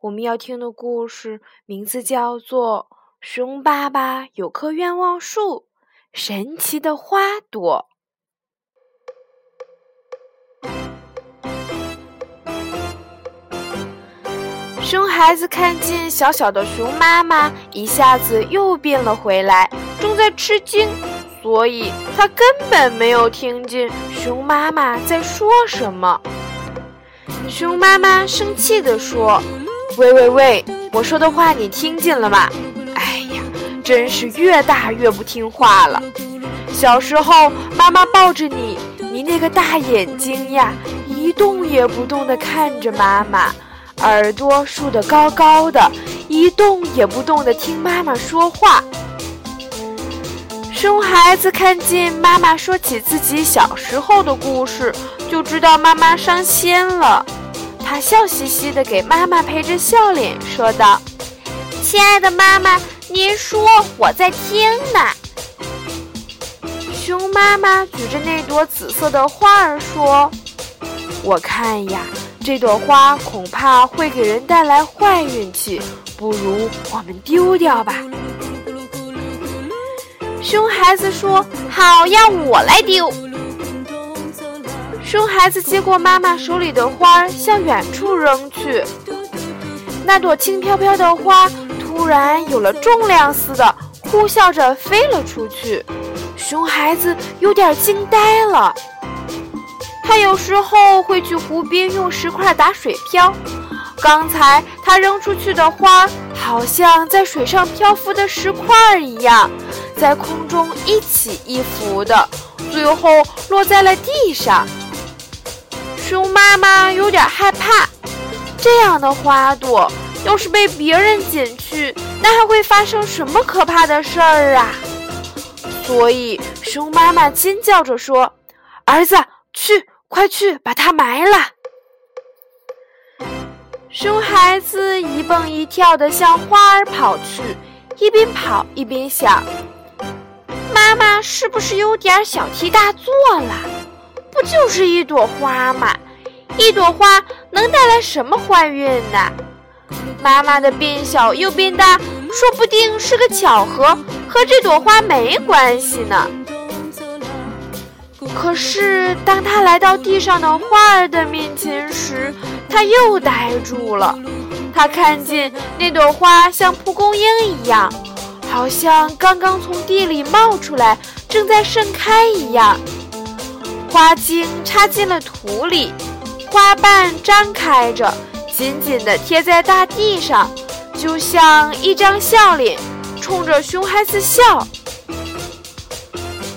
我们要听的故事名字叫做《熊爸爸有棵愿望树》。神奇的花朵。熊孩子看见小小的熊妈妈，一下子又变了回来，正在吃惊，所以他根本没有听见熊妈妈在说什么。熊妈妈生气地说：“喂喂喂，我说的话你听见了吗？”哎呀真是越大越不听话了。小时候，妈妈抱着你，你那个大眼睛呀，一动也不动地看着妈妈，耳朵竖得高高的，一动也不动地听妈妈说话。熊孩子看见妈妈说起自己小时候的故事，就知道妈妈伤心了。他笑嘻嘻的给妈妈陪着笑脸说道：“亲爱的妈妈。”您说我在听呢。熊妈妈举着那朵紫色的花儿说：“我看呀，这朵花恐怕会给人带来坏运气，不如我们丢掉吧。”熊孩子说：“好呀，我来丢。”熊孩子接过妈妈手里的花，向远处扔去。那朵轻飘飘的花。突然有了重量似的，呼啸着飞了出去。熊孩子有点惊呆了。他有时候会去湖边用石块打水漂。刚才他扔出去的花，好像在水上漂浮的石块一样，在空中一起一伏的，最后落在了地上。熊妈妈有点害怕，这样的花朵。要是被别人捡去，那还会发生什么可怕的事儿啊？所以熊妈妈尖叫着说：“儿子，去，快去把它埋了！”熊孩子一蹦一跳地向花儿跑去，一边跑一边想：“妈妈是不是有点小题大做了？不就是一朵花吗？一朵花能带来什么坏运呢？”妈妈的变小又变大，说不定是个巧合，和这朵花没关系呢。可是，当他来到地上的花儿的面前时，他又呆住了。他看见那朵花像蒲公英一样，好像刚刚从地里冒出来，正在盛开一样。花茎插进了土里，花瓣张开着。紧紧地贴在大地上，就像一张笑脸，冲着熊孩子笑。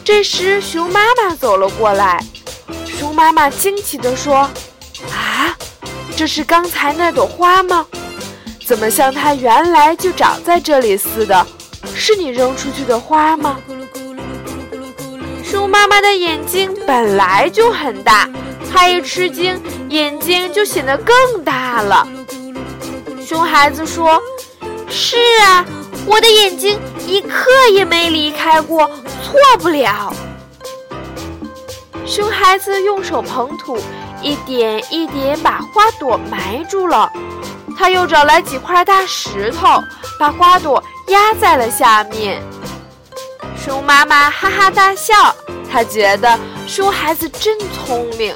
这时，熊妈妈走了过来。熊妈妈惊奇地说：“啊，这是刚才那朵花吗？怎么像它原来就长在这里似的？是你扔出去的花吗？”妈妈的眼睛本来就很大。她一吃惊，眼睛就显得更大了。熊孩子说：“是啊，我的眼睛一刻也没离开过，错不了。”熊孩子用手捧土，一点一点把花朵埋住了。他又找来几块大石头，把花朵压在了下面。熊妈妈哈哈大笑，他觉得熊孩子真聪明。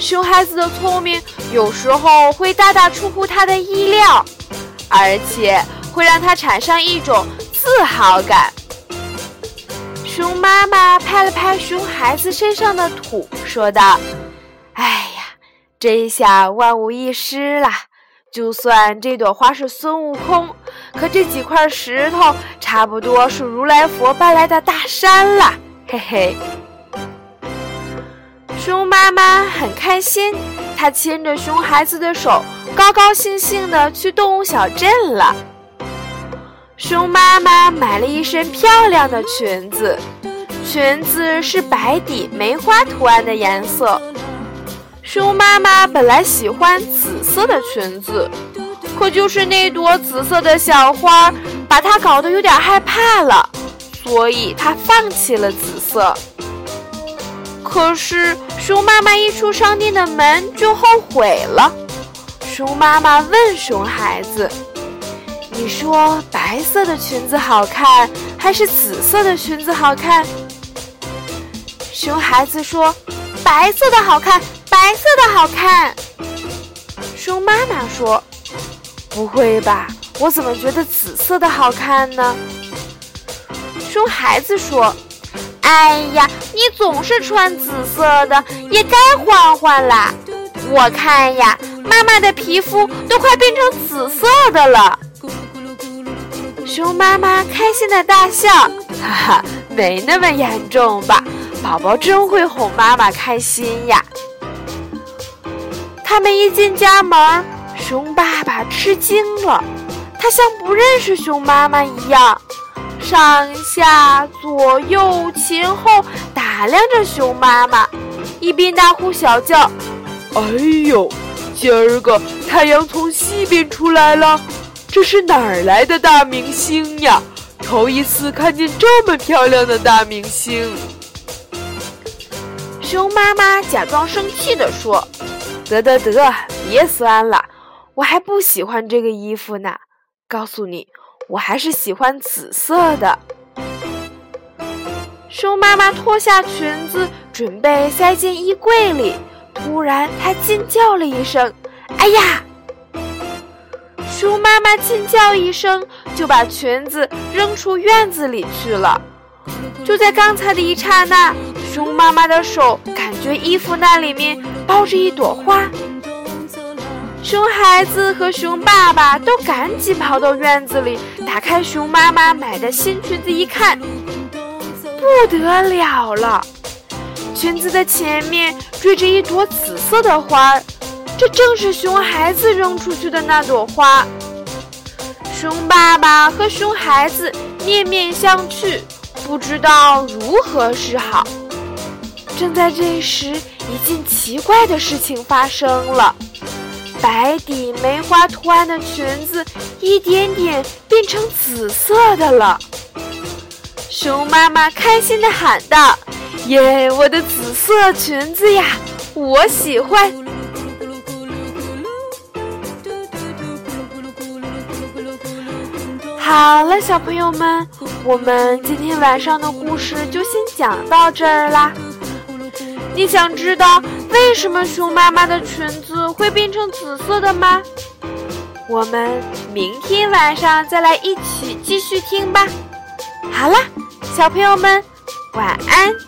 熊孩子的聪明有时候会大大出乎他的意料，而且会让他产生一种自豪感。熊妈妈拍了拍熊孩子身上的土，说道：“哎呀，这下万无一失了。就算这朵花是孙悟空，可这几块石头差不多是如来佛搬来的大山了。”嘿嘿。熊妈妈很开心，她牵着熊孩子的手，高高兴兴地去动物小镇了。熊妈妈买了一身漂亮的裙子，裙子是白底梅花图案的颜色。熊妈妈本来喜欢紫色的裙子，可就是那朵紫色的小花把她搞得有点害怕了，所以她放弃了紫色。可是熊妈妈一出商店的门就后悔了。熊妈妈问熊孩子：“你说白色的裙子好看，还是紫色的裙子好看？”熊孩子说：“白色的好看。”白色的好看，熊妈妈说：“不会吧，我怎么觉得紫色的好看呢？”熊孩子说：“哎呀，你总是穿紫色的，也该换换啦。我看呀，妈妈的皮肤都快变成紫色的了。”熊妈妈开心的大笑：“哈哈，没那么严重吧？宝宝真会哄妈妈开心呀。”他们一进家门，熊爸爸吃惊了。他像不认识熊妈妈一样，上下左右前后打量着熊妈妈，一边大呼小叫：“哎呦，今儿个太阳从西边出来了，这是哪儿来的大明星呀？头一次看见这么漂亮的大明星。”熊妈妈假装生气地说。得得得，别酸了，我还不喜欢这个衣服呢。告诉你，我还是喜欢紫色的。熊妈妈脱下裙子，准备塞进衣柜里，突然她惊叫了一声：“哎呀！”熊妈妈惊叫一声，就把裙子扔出院子里去了。就在刚才的一刹那，熊妈妈的手感觉衣服那里面。包着一朵花，熊孩子和熊爸爸都赶紧跑到院子里，打开熊妈妈买的新裙子一看，不得了了！裙子的前面缀着一朵紫色的花儿，这正是熊孩子扔出去的那朵花。熊爸爸和熊孩子面面相觑，不知道如何是好。正在这时，一件奇怪的事情发生了：白底梅花图案的裙子一点点变成紫色的了。熊妈妈开心地喊道：“耶，我的紫色裙子呀，我喜欢！”好了，小朋友们，我们今天晚上的故事就先讲到这儿啦。你想知道为什么熊妈妈的裙子会变成紫色的吗？我们明天晚上再来一起继续听吧。好了，小朋友们，晚安。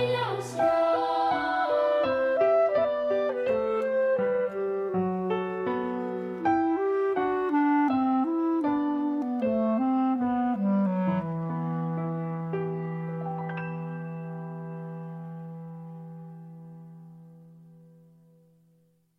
越要强